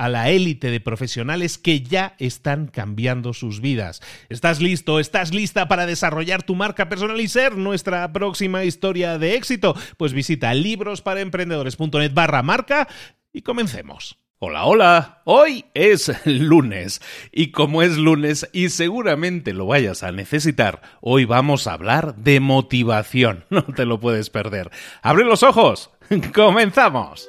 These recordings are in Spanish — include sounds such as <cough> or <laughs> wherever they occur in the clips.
a la élite de profesionales que ya están cambiando sus vidas. ¿Estás listo? ¿Estás lista para desarrollar tu marca personal y ser nuestra próxima historia de éxito? Pues visita librosparaemprendedores.net barra marca y comencemos. Hola, hola, hoy es lunes y como es lunes y seguramente lo vayas a necesitar, hoy vamos a hablar de motivación, <laughs> no te lo puedes perder. ¡Abre los ojos! <laughs> ¡Comenzamos!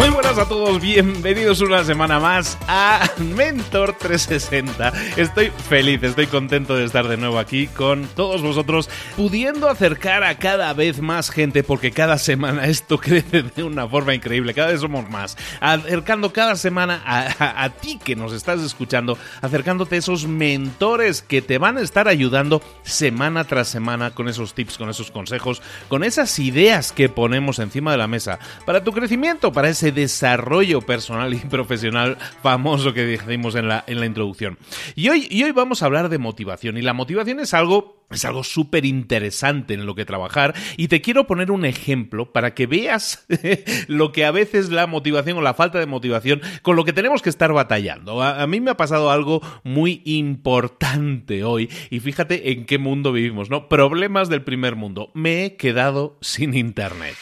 Muy buenas a todos, bienvenidos una semana más a Mentor 360. Estoy feliz, estoy contento de estar de nuevo aquí con todos vosotros, pudiendo acercar a cada vez más gente, porque cada semana esto <laughs> crece de una forma increíble, cada vez somos más, acercando cada semana a, ti que nos estás escuchando, acercándote a esos mentores que te van a estar ayudando semana tras semana con esos tips, con esos consejos, con esas ideas que ponemos encima de la mesa para tu crecimiento, para ese desarrollo personal y <laughs> profesional famoso que dijimos en la, en la introducción. Y hoy, y hoy vamos a hablar de motivación. Y la motivación es algo es algo súper interesante en lo que trabajar y te quiero poner un ejemplo para que veas <laughs> lo que a veces la motivación o la falta de motivación con lo que tenemos que estar batallando. A, a, mí me ha pasado algo muy importante hoy y fíjate en qué mundo vivimos, ¿no? Problemas del primer mundo. Me he quedado sin internet.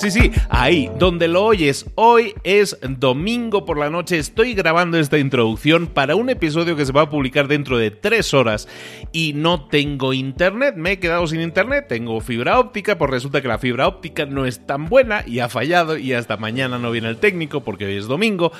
Sí, sí, ahí, donde lo oyes. Hoy es domingo por la noche. Estoy grabando esta introducción para un episodio que se va a publicar dentro de tres horas y no tengo internet. Me he quedado sin internet. Tengo fibra óptica, pues resulta que la fibra óptica no es tan buena y ha fallado y hasta mañana no viene el técnico porque hoy es domingo.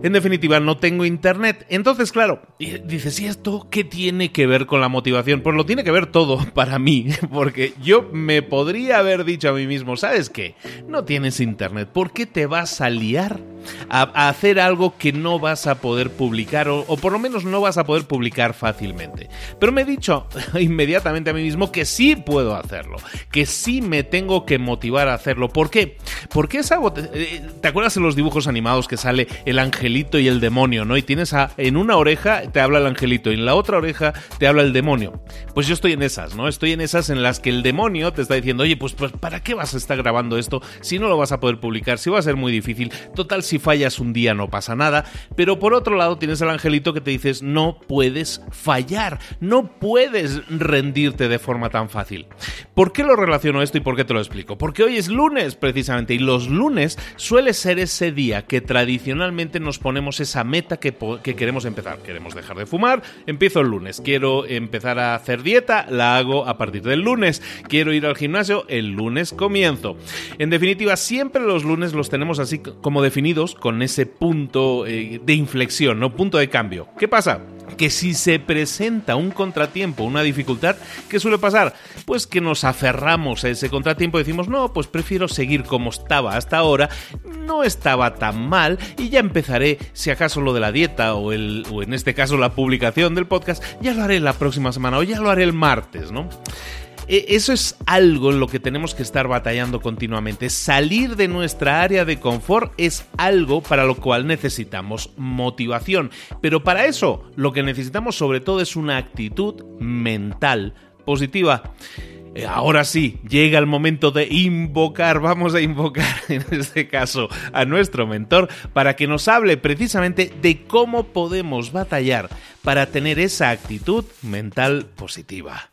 En definitiva, no tengo internet. Entonces, claro, dices, ¿y esto qué tiene que ver con la motivación? Pues lo tiene que ver todo <laughs> para mí, porque yo me podría haber dicho a mí mismo, ¿sabes qué? No tienes internet, ¿por qué te vas a liar a, hacer algo que no vas a poder publicar o, por lo menos no vas a poder publicar fácilmente? Pero me he dicho <laughs> inmediatamente a mí mismo que sí puedo hacerlo, que sí me tengo que motivar a hacerlo. ¿Por qué? Porque es algo... Eh, ¿Te acuerdas de los dibujos animados que sale el ángel? Y el demonio, ¿no? Y tienes a, en una oreja te habla el angelito y en la otra oreja te habla el demonio. Pues yo estoy en esas, ¿no? Estoy en esas en las que el demonio te está diciendo, oye, pues, pues ¿para qué vas a estar grabando esto si no lo vas a poder publicar? Si va a ser muy difícil. Total, si fallas un día no pasa nada. Pero por otro lado tienes al angelito que te dices, no puedes fallar, no puedes rendirte de forma tan fácil. ¿Por qué lo relaciono esto y por qué te lo explico? Porque hoy es lunes precisamente y los lunes suele ser ese día que tradicionalmente nos ponemos esa meta que, queremos empezar. Queremos dejar de fumar, empiezo el lunes. Quiero empezar a hacer dieta, la hago a partir del lunes. Quiero ir al gimnasio, el lunes comienzo. En definitiva, siempre los lunes los tenemos así como definidos con ese punto eh, de inflexión, ¿no? Punto de cambio. ¿Qué pasa? Que si se presenta un contratiempo, una dificultad, ¿qué suele pasar? Pues que nos aferramos a ese contratiempo y decimos, no, pues prefiero seguir como estaba hasta ahora, no estaba tan mal y ya empezaré, si acaso lo de la dieta o, el, o en este caso la publicación del podcast, ya lo haré la próxima semana o ya lo haré el martes, ¿no? E, eso es algo en lo que tenemos que estar batallando continuamente. Salir de nuestra área de confort es algo para lo cual necesitamos motivación. Pero para eso lo que necesitamos sobre todo es una actitud mental positiva. Eh, ahora sí, llega el momento de invocar, vamos a invocar <laughs> en este caso a nuestro mentor para que nos hable precisamente de cómo podemos batallar para tener esa actitud mental positiva.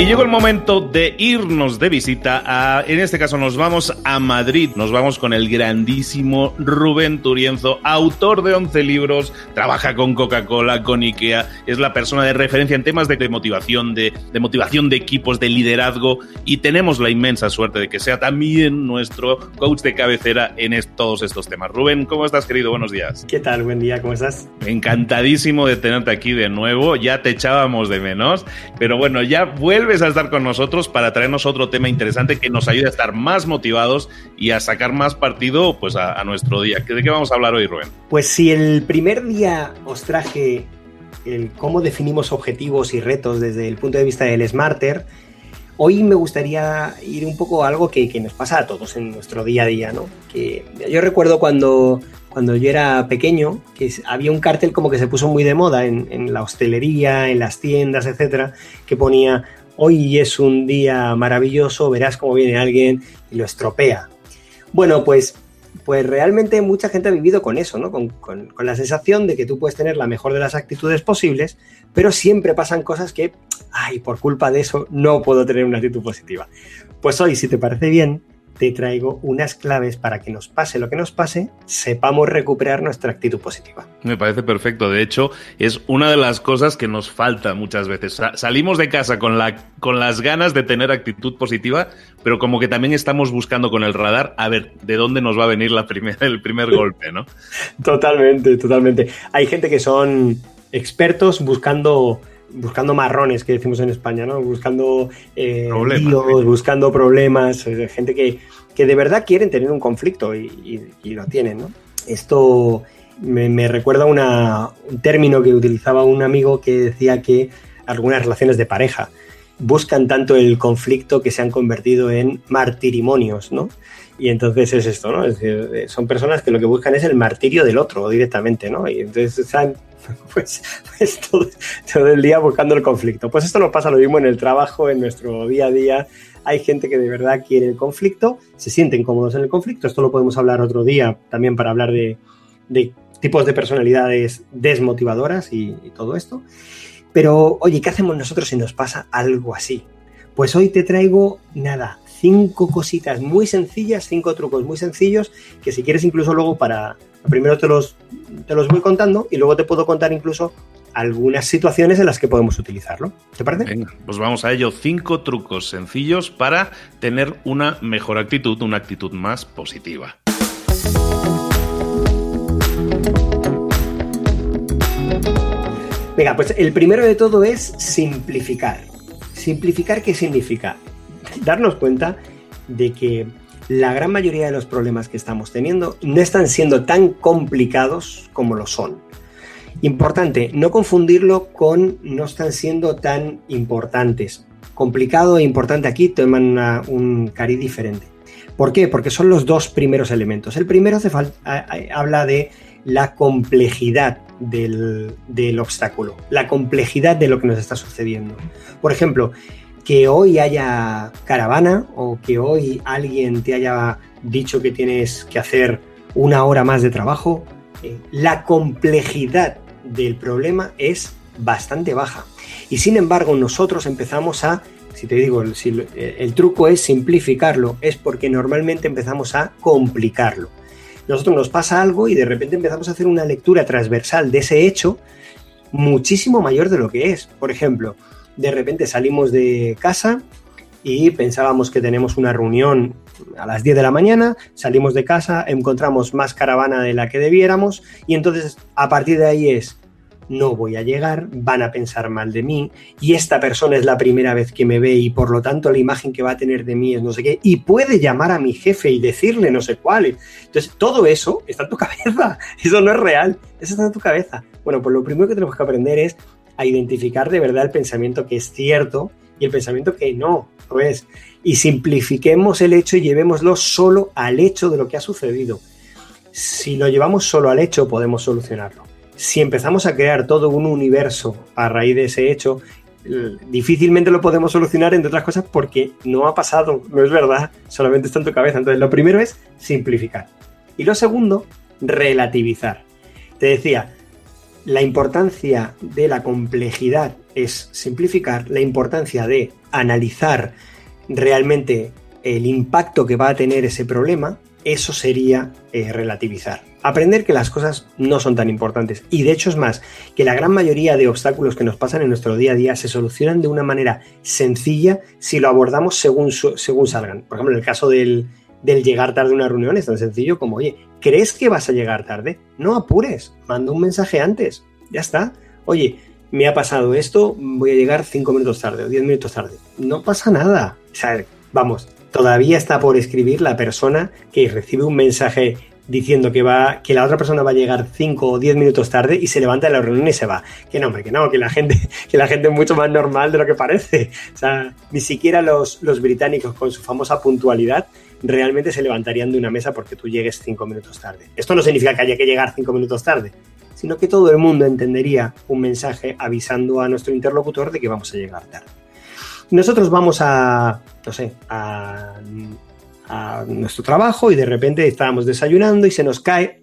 Y llegó el momento de irnos de visita a, en este caso nos vamos a Madrid, nos vamos con el grandísimo Rubén Turienzo, autor de 11 libros, trabaja con Coca-Cola, con Ikea, es la persona de referencia en temas de, motivación, de, de, motivación de equipos, de liderazgo y tenemos la inmensa suerte de que sea también nuestro coach de cabecera en todos estos temas. Rubén, ¿cómo estás querido? Buenos días. ¿Qué tal? Buen día, ¿cómo estás? Encantadísimo de tenerte aquí de nuevo, ya te echábamos de menos, pero bueno, ya vuelve a estar con nosotros para traernos otro tema interesante que nos ayude a estar más motivados y a sacar más partido pues, a, nuestro día. ¿De qué vamos a hablar hoy, Rubén? Pues si el primer día os traje el cómo definimos objetivos y retos desde el punto de vista del Smarter, hoy me gustaría ir un poco a algo que, nos pasa a todos en nuestro día a día, ¿no? Que yo recuerdo cuando, cuando yo era pequeño, que había un cartel como que se puso muy de moda en, en la hostelería, en las tiendas, etcétera, que ponía hoy es un día maravilloso, verás cómo viene alguien y lo estropea. Bueno, pues, pues realmente mucha gente ha vivido con eso, ¿no? Con, la sensación de que tú puedes tener la mejor de las actitudes posibles, pero siempre pasan cosas que, ay, por culpa de eso no puedo tener una actitud positiva. Pues hoy, si te parece bien, te traigo unas claves para que nos pase lo que nos pase, sepamos recuperar nuestra actitud positiva. Me parece perfecto. De hecho, es una de las cosas que nos falta muchas veces. Salimos de casa con, la, con las ganas de tener actitud positiva, pero como que también estamos buscando con el radar a ver de dónde nos va a venir la el primer <laughs> golpe, ¿no? totalmente, totalmente. Hay gente que son expertos buscando buscando marrones, que decimos en España, ¿no? Buscando eh, líos, buscando problemas, gente que, que, de verdad quieren tener un conflicto y, lo tienen, ¿no? Esto me, recuerda una, un término que utilizaba un amigo que decía que algunas relaciones de pareja buscan tanto el conflicto que se han convertido en martirimonios, ¿no? Y entonces es esto, ¿no? Es decir, son personas que lo que buscan es el martirio del otro directamente, ¿no? Y entonces están <laughs> pues, pues todo, el día buscando el conflicto. Pues esto nos pasa lo mismo en el trabajo, en nuestro día a día. Hay gente que de verdad quiere el conflicto, se sienten cómodos en el conflicto. Esto lo podemos hablar otro día también para hablar de, tipos de personalidades desmotivadoras y, todo esto. Pero, oye, ¿qué hacemos nosotros si nos pasa algo así? Pues hoy te traigo, nada, cinco cositas muy sencillas, cinco trucos muy sencillos, que si quieres incluso luego para, primero te los, te los voy contando y luego te puedo contar incluso algunas situaciones en las que podemos utilizarlo. ¿Te parece? Venga, pues vamos a ello. Cinco trucos sencillos para tener una mejor actitud, una actitud más positiva. Venga, pues el primero de todo es simplificar. Simplificar, ¿qué significa? Darnos cuenta de que la gran mayoría de los problemas que estamos teniendo no están siendo tan complicados como lo son. Importante, no confundirlo con no están siendo tan importantes. Complicado e importante aquí toman un cari diferente. ¿Por qué? Porque son los dos primeros elementos. El primero hace habla de la complejidad del, del obstáculo, la complejidad de lo que nos está sucediendo. Por ejemplo, que hoy haya caravana o que hoy alguien te haya dicho que tienes que hacer una hora más de trabajo, eh, la complejidad del problema es bastante baja. Y sin embargo, nosotros empezamos a, si te digo, el, el truco es simplificarlo, es porque normalmente empezamos a complicarlo. Nosotros nos pasa algo y de repente empezamos a hacer una lectura transversal de ese hecho muchísimo mayor de lo que es. Por ejemplo, de repente salimos de casa y pensábamos que tenemos una reunión a las 10 de la mañana, salimos de casa, encontramos más caravana de la que debiéramos y entonces a partir de ahí es, no voy a llegar, van a pensar mal de mí y esta persona es la primera vez que me ve y por lo tanto la imagen que va a tener de mí es no sé qué y puede llamar a mi jefe y decirle no sé cuál. Entonces todo eso está en tu <laughs> cabeza, eso no es real, eso está en tu cabeza. Bueno, pues lo primero que tenemos que aprender es a identificar de verdad el pensamiento que es cierto y el pensamiento que no lo es. Y simplifiquemos el hecho y llevémoslo solo al hecho de lo que ha sucedido. Si lo llevamos solo al hecho, podemos solucionarlo. Si empezamos a crear todo un universo a raíz de ese hecho, difícilmente lo podemos solucionar, entre otras cosas, porque no ha pasado, no es verdad, solamente está en tu cabeza. Entonces, lo primero es simplificar. Y lo segundo, relativizar. Te decía, la importancia de la complejidad es simplificar, la importancia de analizar realmente el impacto que va a tener ese problema, eso sería eh, relativizar. Aprender que las cosas no son tan importantes. Y de hecho es más, que la gran mayoría de obstáculos que nos pasan en nuestro día a día se solucionan de una manera sencilla si lo abordamos según, según salgan. Por ejemplo, en el caso del, del llegar tarde a una reunión es tan sencillo como, oye, ¿crees que vas a llegar tarde? No apures, manda un mensaje antes, ya está. Oye, me ha pasado esto, voy a llegar cinco minutos tarde o diez minutos tarde. No pasa nada. O sea, vamos, todavía está por escribir la persona que recibe un mensaje diciendo que va que la otra persona va a llegar cinco o diez minutos tarde y se levanta de la reunión y se va. Que no, hombre, que no, que la gente, <laughs> que la gente es mucho más normal de lo que parece. O sea, ni siquiera los, los británicos con su famosa puntualidad realmente se levantarían de una mesa porque tú llegues cinco minutos tarde. Esto no significa que haya que llegar cinco minutos tarde, sino que todo el mundo entendería un mensaje avisando a nuestro interlocutor de que vamos a llegar tarde. Nosotros vamos a, no sé, a, a nuestro trabajo y de repente estábamos desayunando y se nos cae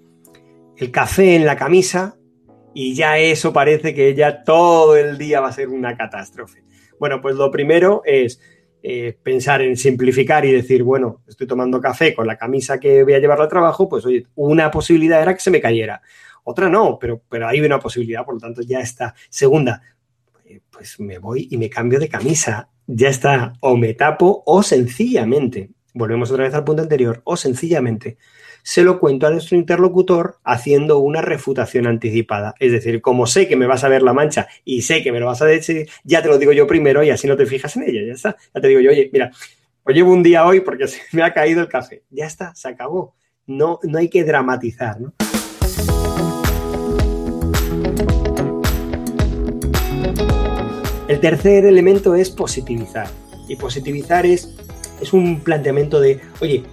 el café en la camisa y ya eso parece que ya todo el día va a ser una catástrofe. Bueno, pues lo primero es eh, pensar en simplificar y decir, bueno, estoy tomando café con la camisa que voy a llevar al trabajo, pues oye, una posibilidad era que se me cayera. Otra no, pero, pero hay una posibilidad, por lo tanto ya está. Segunda, eh, pues me voy y me cambio de camisa. Ya está, o me tapo o sencillamente, volvemos otra vez al punto anterior, o sencillamente se lo cuento a nuestro interlocutor haciendo una refutación anticipada. Es decir, como sé que me vas a ver la mancha y sé que me lo vas a decir, ya te lo digo yo primero y así no te fijas en ella, ya está. Ya te digo yo, oye, mira, pues llevo un día hoy porque <laughs> se me ha caído el café. Ya está, se acabó. No, no hay que dramatizar. El tercer elemento es positivizar. Y positivizar es, es un planteamiento de, oye,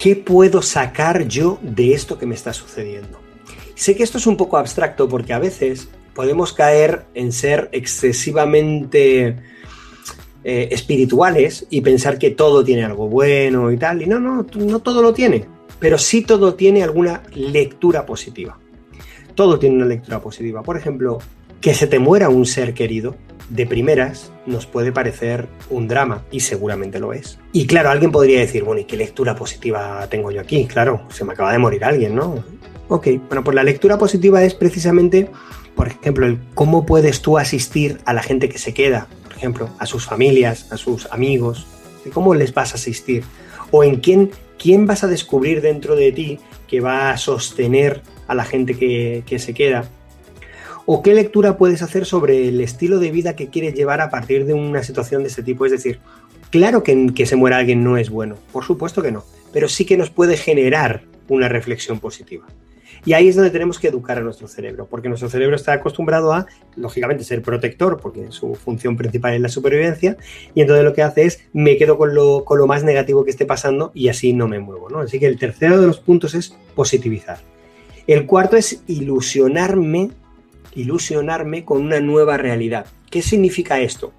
¿qué puedo sacar yo de esto que me está sucediendo? Sé que esto es un poco abstracto porque a veces podemos caer en ser excesivamente eh, espirituales y pensar que todo tiene algo bueno y tal. Y no, no, no todo lo tiene, pero sí todo tiene alguna lectura positiva. Todo tiene una lectura positiva. Por ejemplo, Que se te muera un ser querido, de primeras, nos puede parecer un drama, y seguramente lo es. Y claro, alguien podría decir, bueno, ¿y qué lectura positiva tengo yo aquí? Claro, se me acaba de morir alguien, ¿no? Ok, bueno, pues la lectura positiva es precisamente, por ejemplo, el cómo puedes tú asistir a la gente que se queda, por ejemplo, a sus familias, a sus amigos, cómo les vas a asistir, o en quién, quién vas a descubrir dentro de ti que va a sostener a la gente que, que se queda ¿O qué lectura puedes hacer sobre el estilo de vida que quieres llevar a partir de una situación de este tipo? Es decir, claro que, que se muera alguien no es bueno, por supuesto que no, pero sí que nos puede generar una reflexión positiva. Y ahí es donde tenemos que educar a nuestro cerebro, porque nuestro cerebro está acostumbrado a, lógicamente, ser protector, porque su función principal es la supervivencia, y entonces lo que hace es, me quedo con lo, con lo más negativo que esté pasando y así no me muevo. ¿no? Así que el tercero de los puntos es positivizar. El cuarto es ilusionarme ilusionarme con una nueva realidad. ¿Qué significa esto?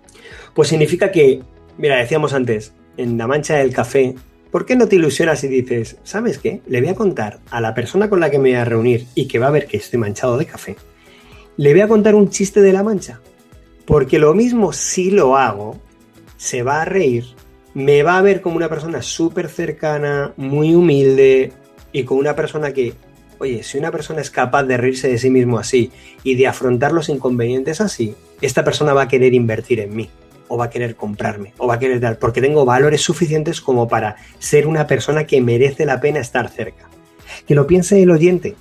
Pues significa que, mira, decíamos antes, en la mancha del café, ¿por qué no te ilusionas y dices, ¿sabes qué? Le voy a contar a la persona con la que me voy a reunir y que va a ver que estoy manchado de café, le voy a contar un chiste de la mancha. Porque lo mismo si lo hago, se va a reír, me va a ver como una persona súper cercana, muy humilde y con una persona que Oye, si una persona es capaz de reírse de sí mismo así y de afrontar los inconvenientes así, esta persona va a querer invertir en mí, o va a querer comprarme, o va a querer dar, porque tengo valores suficientes como para ser una persona que merece la pena estar cerca. Que lo piense el oyente.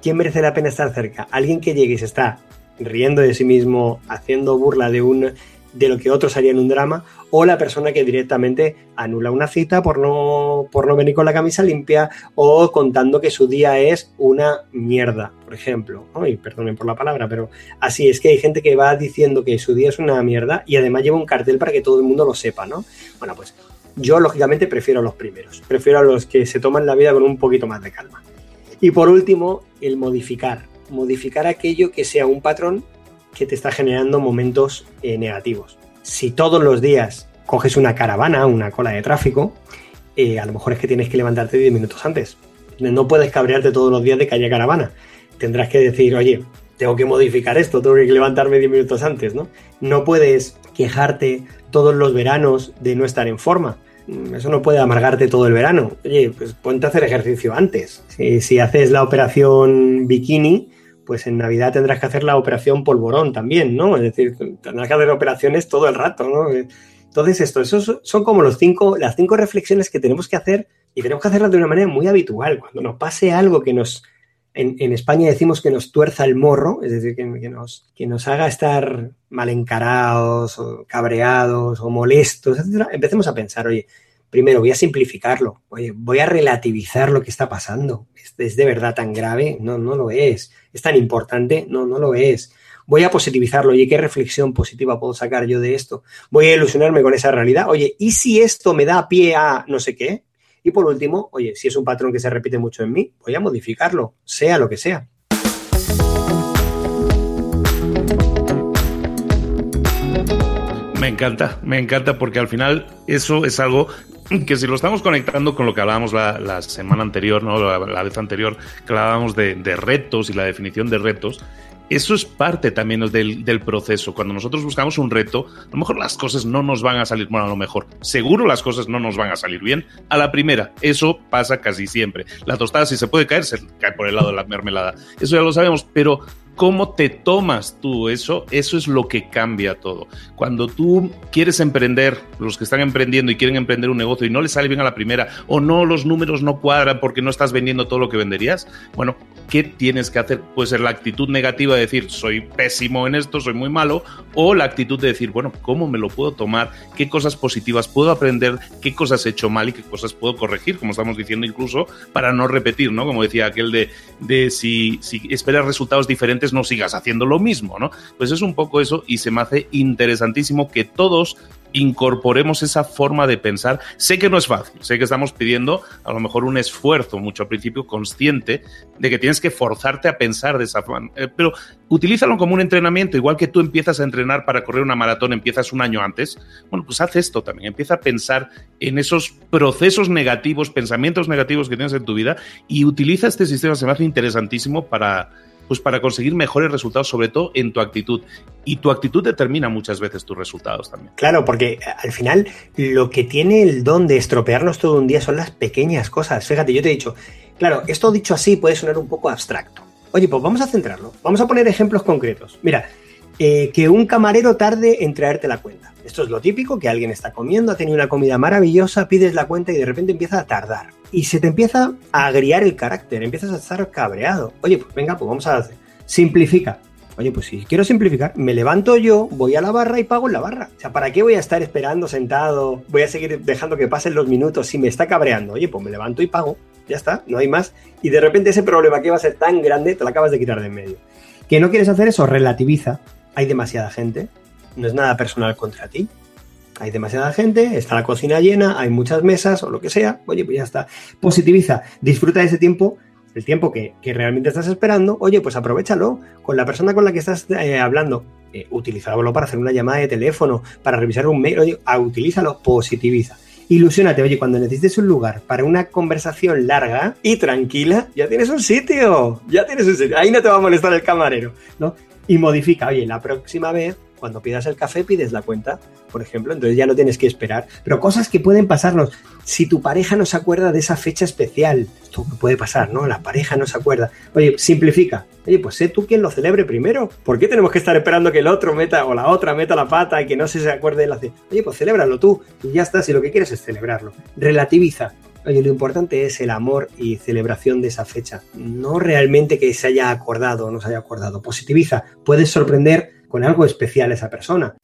¿Quién merece la pena estar cerca? Alguien que llegue y se está riendo de sí mismo, haciendo burla de un de lo que otros harían un drama, o la persona que directamente anula una cita por no, por no venir con la camisa limpia o contando que su día es una mierda, por ejemplo. Ay, perdonen por la palabra, pero así es que hay gente que va diciendo que su día es una mierda y además lleva un cartel para que todo el mundo lo sepa, ¿no? Bueno, pues yo lógicamente prefiero a los primeros, prefiero a los que se toman la vida con un poquito más de calma. Y por último, el modificar, modificar aquello que sea un patrón que te está generando momentos eh, negativos. Si todos los días coges una caravana, una cola de tráfico, eh, a lo mejor es que tienes que levantarte 10 minutos antes. No puedes cabrearte todos los días de que haya caravana. Tendrás que decir, oye, tengo que modificar esto, tengo que levantarme 10 minutos antes, ¿no? No puedes quejarte todos los veranos de no estar en forma. Mm, eso no puede amargarte todo el verano. Oye, pues ponte a hacer ejercicio antes. Si, si haces la operación bikini, pues en Navidad tendrás que hacer la operación polvorón también, ¿no? Es decir, tendrás que hacer operaciones todo el rato, ¿no? Entonces, esto, esos son como los cinco, las cinco reflexiones que tenemos que hacer y tenemos que hacerlas de una manera muy habitual. Cuando nos pase algo que nos, en, España decimos que nos tuerza el morro, es decir, que, nos, que nos haga estar mal encarados o cabreados o molestos, etc., empecemos a pensar, oye, primero voy a simplificarlo, oye, voy a relativizar lo que está pasando. ¿Es, de verdad tan grave? No, no lo es. ¿Es tan importante? No, no lo es. Voy a positivizarlo. Oye, ¿qué reflexión positiva puedo sacar yo de esto? Voy a ilusionarme con esa realidad. Oye, ¿y si esto me da pie a no sé qué? Y por último, oye, si es un patrón que se repite mucho en mí, voy a modificarlo, sea lo que sea. Me encanta, me encanta porque al final eso es algo que si lo estamos conectando con lo que hablábamos la, semana anterior, ¿no? La, vez anterior, que hablábamos de, retos y la definición de retos, eso es parte también del, proceso. Cuando nosotros buscamos un reto, a lo mejor las cosas no nos van a salir, bueno, a lo mejor, seguro las cosas no nos van a salir bien a la primera. Eso pasa casi siempre. La tostada, si se puede caer, se cae por el lado de la mermelada. Eso ya lo sabemos, pero cómo te tomas tú eso, eso es lo que cambia todo. Cuando tú quieres emprender, los que están emprendiendo y quieren emprender un negocio y no les sale bien a la primera, o no, los números no cuadran porque no estás vendiendo todo lo que venderías, bueno, ¿qué tienes que hacer? Puede ser la actitud negativa de decir, soy pésimo en esto, soy muy malo, o la actitud de decir, bueno, ¿cómo me lo puedo tomar? ¿Qué cosas positivas puedo aprender? ¿Qué cosas he hecho mal y qué cosas puedo corregir? Como estamos diciendo incluso, para no repetir, ¿no? Como decía aquel de, de si, si esperas resultados diferentes, no sigas haciendo lo mismo, ¿no? Pues es un poco eso y se me hace interesantísimo que todos incorporemos esa forma de pensar. Sé que no es fácil, sé que estamos pidiendo a lo mejor un esfuerzo mucho al principio consciente de que tienes que forzarte a pensar de esa forma, eh, pero utilízalo como un entrenamiento, igual que tú empiezas a entrenar para correr una maratón, empiezas un año antes, bueno, pues haz esto también, empieza a pensar en esos procesos negativos, pensamientos negativos que tienes en tu vida y utiliza este sistema, se me hace interesantísimo para pues para conseguir mejores resultados, sobre todo en tu actitud. Y tu actitud determina muchas veces tus resultados también. Claro, porque al final lo que tiene el don de estropearnos todo un día son las pequeñas cosas. Fíjate, yo te he dicho, claro, esto dicho así puede sonar un poco abstracto. Oye, pues vamos a centrarlo. Vamos a poner ejemplos concretos. Mira, eh, que un camarero tarde en traerte la cuenta. Esto es lo típico, que alguien está comiendo, ha tenido una comida maravillosa, pides la cuenta y de repente empieza a tardar. Y se te empieza a agriar el carácter, empiezas a estar cabreado. Oye, pues venga, pues vamos a hacer. Simplifica. Oye, pues si quiero simplificar, me levanto yo, voy a la barra y pago en la barra. O sea, ¿para qué voy a estar esperando sentado? Voy a seguir dejando que pasen los minutos si me está cabreando. Oye, pues me levanto y pago. Ya está, no hay más. Y de repente ese problema que va a ser tan grande, te lo acabas de quitar de en medio. ¿Que no quieres hacer eso? Relativiza. Hay demasiada gente. No es nada personal contra ti. Hay demasiada gente, está la cocina llena, hay muchas mesas o lo que sea. Oye, pues ya está. Positiviza. Disfruta de ese tiempo el tiempo que, realmente estás esperando, oye, pues aprovechalo con la persona con la que estás eh, hablando. Eh, para hacer una llamada de teléfono, para revisar un mail, ah, utilízalo, positiviza. Ilusiónate, oye, cuando necesites un lugar para una conversación larga y tranquila, ya tienes un sitio, ya tienes un sitio, ahí no te va a molestar el camarero, ¿no? Y modifica, oye, la próxima vez cuando pidas el café pides la cuenta, por ejemplo, entonces ya no tienes que esperar. Pero cosas que pueden pasarnos. Si tu pareja no se acuerda de esa fecha especial, esto puede pasar, ¿no? La pareja no se acuerda. Oye, simplifica. Oye, pues sé tú quien lo celebre primero. ¿Por qué tenemos que estar esperando que el otro meta o la otra meta la pata y que no se acuerde de la... Oye, pues celébralo tú y ya está, si lo que quieres es celebrarlo. Relativiza. Oye, lo importante es el amor y celebración de esa fecha, no realmente que se haya acordado o no se haya acordado. Positiviza, puedes sorprender con algo especial esa persona.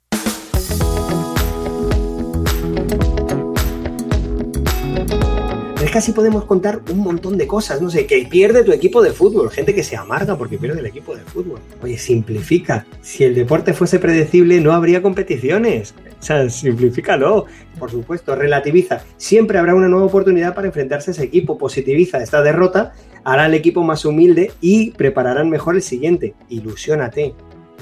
Es que podemos contar un montón de cosas, no sé, que pierde tu equipo de fútbol, gente que se amarga porque pierde el equipo de fútbol. Oye, simplifica. Si el deporte fuese predecible, no habría competiciones. O sea, simplifícalo. Por supuesto, relativiza. Siempre habrá una nueva oportunidad para enfrentarse a ese equipo. Positiviza esta derrota, hará al equipo más humilde y prepararán mejor el siguiente. Ilusiónate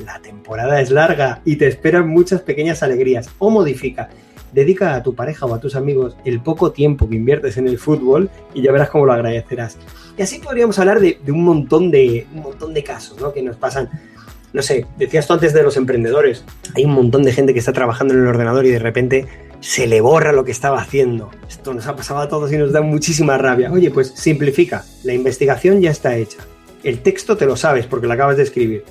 la temporada es larga y te esperan muchas pequeñas alegrías. O modifica. Dedica a tu pareja o a tus amigos el poco tiempo que inviertes en el fútbol y ya verás cómo lo agradecerás. Y así podríamos hablar de, un, montón de un montón de casos ¿no? que nos pasan. No sé, decías tú antes de los emprendedores. Hay un montón de gente que está trabajando en el ordenador y de repente se le borra lo que estaba haciendo. Esto nos ha pasado a todos y nos da muchísima rabia. Oye, pues simplifica. La investigación ya está hecha. El texto te lo sabes porque lo acabas de escribir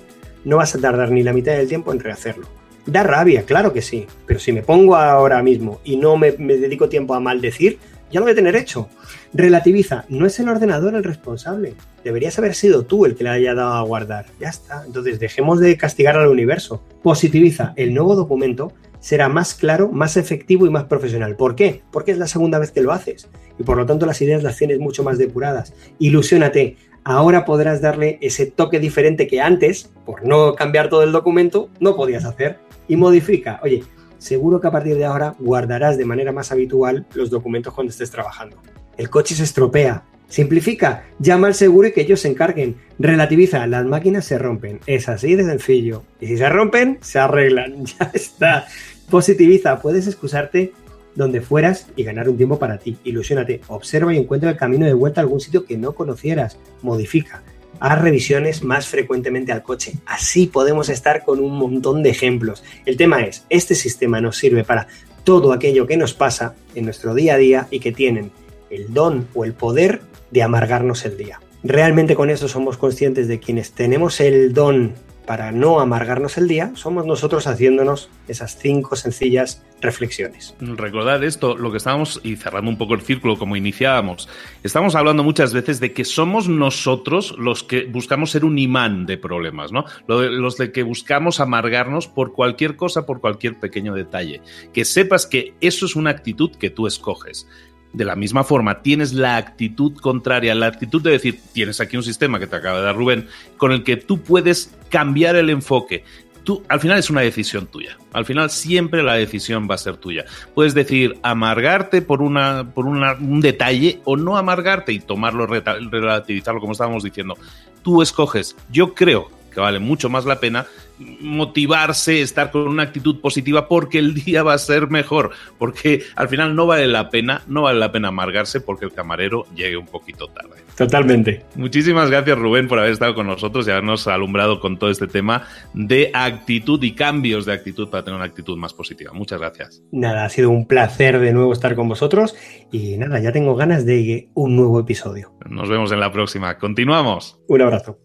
no vas a tardar ni la mitad del tiempo en rehacerlo. Da rabia, claro que sí, pero si me pongo ahora mismo y no me, dedico tiempo a maldecir, ya lo voy a tener hecho. Relativiza, no es el ordenador el responsable. Deberías haber sido tú el que le haya dado a guardar. Ya está. Entonces dejemos de castigar al universo. Positiviza, el nuevo documento será más claro, más efectivo y más profesional. ¿Por qué? Porque es la segunda vez que lo haces. Y por lo tanto las ideas las tienes mucho más depuradas. Ilusiónate ahora podrás darle ese toque diferente que antes, por no cambiar todo el documento, no podías hacer. Y modifica. Oye, seguro que a partir de ahora guardarás de manera más habitual los documentos cuando estés trabajando. El coche se estropea. Simplifica, llama al seguro y que ellos se encarguen. Relativiza, las máquinas se rompen. Es así de sencillo. Y si se rompen, se arreglan. <laughs> Ya está. Positiviza, puedes excusarte donde fueras y ganar un tiempo para ti. Ilusiónate, observa y encuentra el camino de vuelta a algún sitio que no conocieras. Modifica. Haz revisiones más frecuentemente al coche. Así podemos estar con un montón de ejemplos. El tema es, este sistema nos sirve para todo aquello que nos pasa en nuestro día a día y que tienen el don o el poder de amargarnos el día. Realmente con eso somos conscientes de quienes tenemos el don para no amargarnos el día, somos nosotros haciéndonos esas cinco sencillas reflexiones. Recordad esto, lo que estábamos, y cerrando un poco el círculo como iniciábamos, estamos hablando muchas veces de que somos nosotros los que buscamos ser un imán de problemas, ¿no? Los de que buscamos amargarnos por cualquier cosa, por cualquier pequeño detalle. Que sepas que eso es una actitud que tú escoges de la misma forma tienes la actitud contraria, la actitud de decir, tienes aquí un sistema que te acaba de dar Rubén, con el que tú puedes cambiar el enfoque. Tú, al final es una decisión tuya. Al final siempre la decisión va a ser tuya. Puedes decir amargarte por, una, por un detalle o no amargarte y tomarlo, relativizarlo como estábamos diciendo. Tú escoges. Yo creo que vale mucho más la pena motivarse, estar con una actitud positiva porque el <laughs> día va a ser mejor, porque al final no vale la pena, no vale la pena amargarse porque el camarero llegue un poquito tarde. Totalmente. Muchísimas gracias Rubén por haber estado con nosotros y habernos alumbrado con todo este tema de actitud y cambios de actitud para tener una actitud más positiva. Muchas gracias. Nada, ha sido un placer de nuevo estar con vosotros y nada, ya tengo ganas de un nuevo episodio. Nos vemos en la próxima. Continuamos. Un abrazo.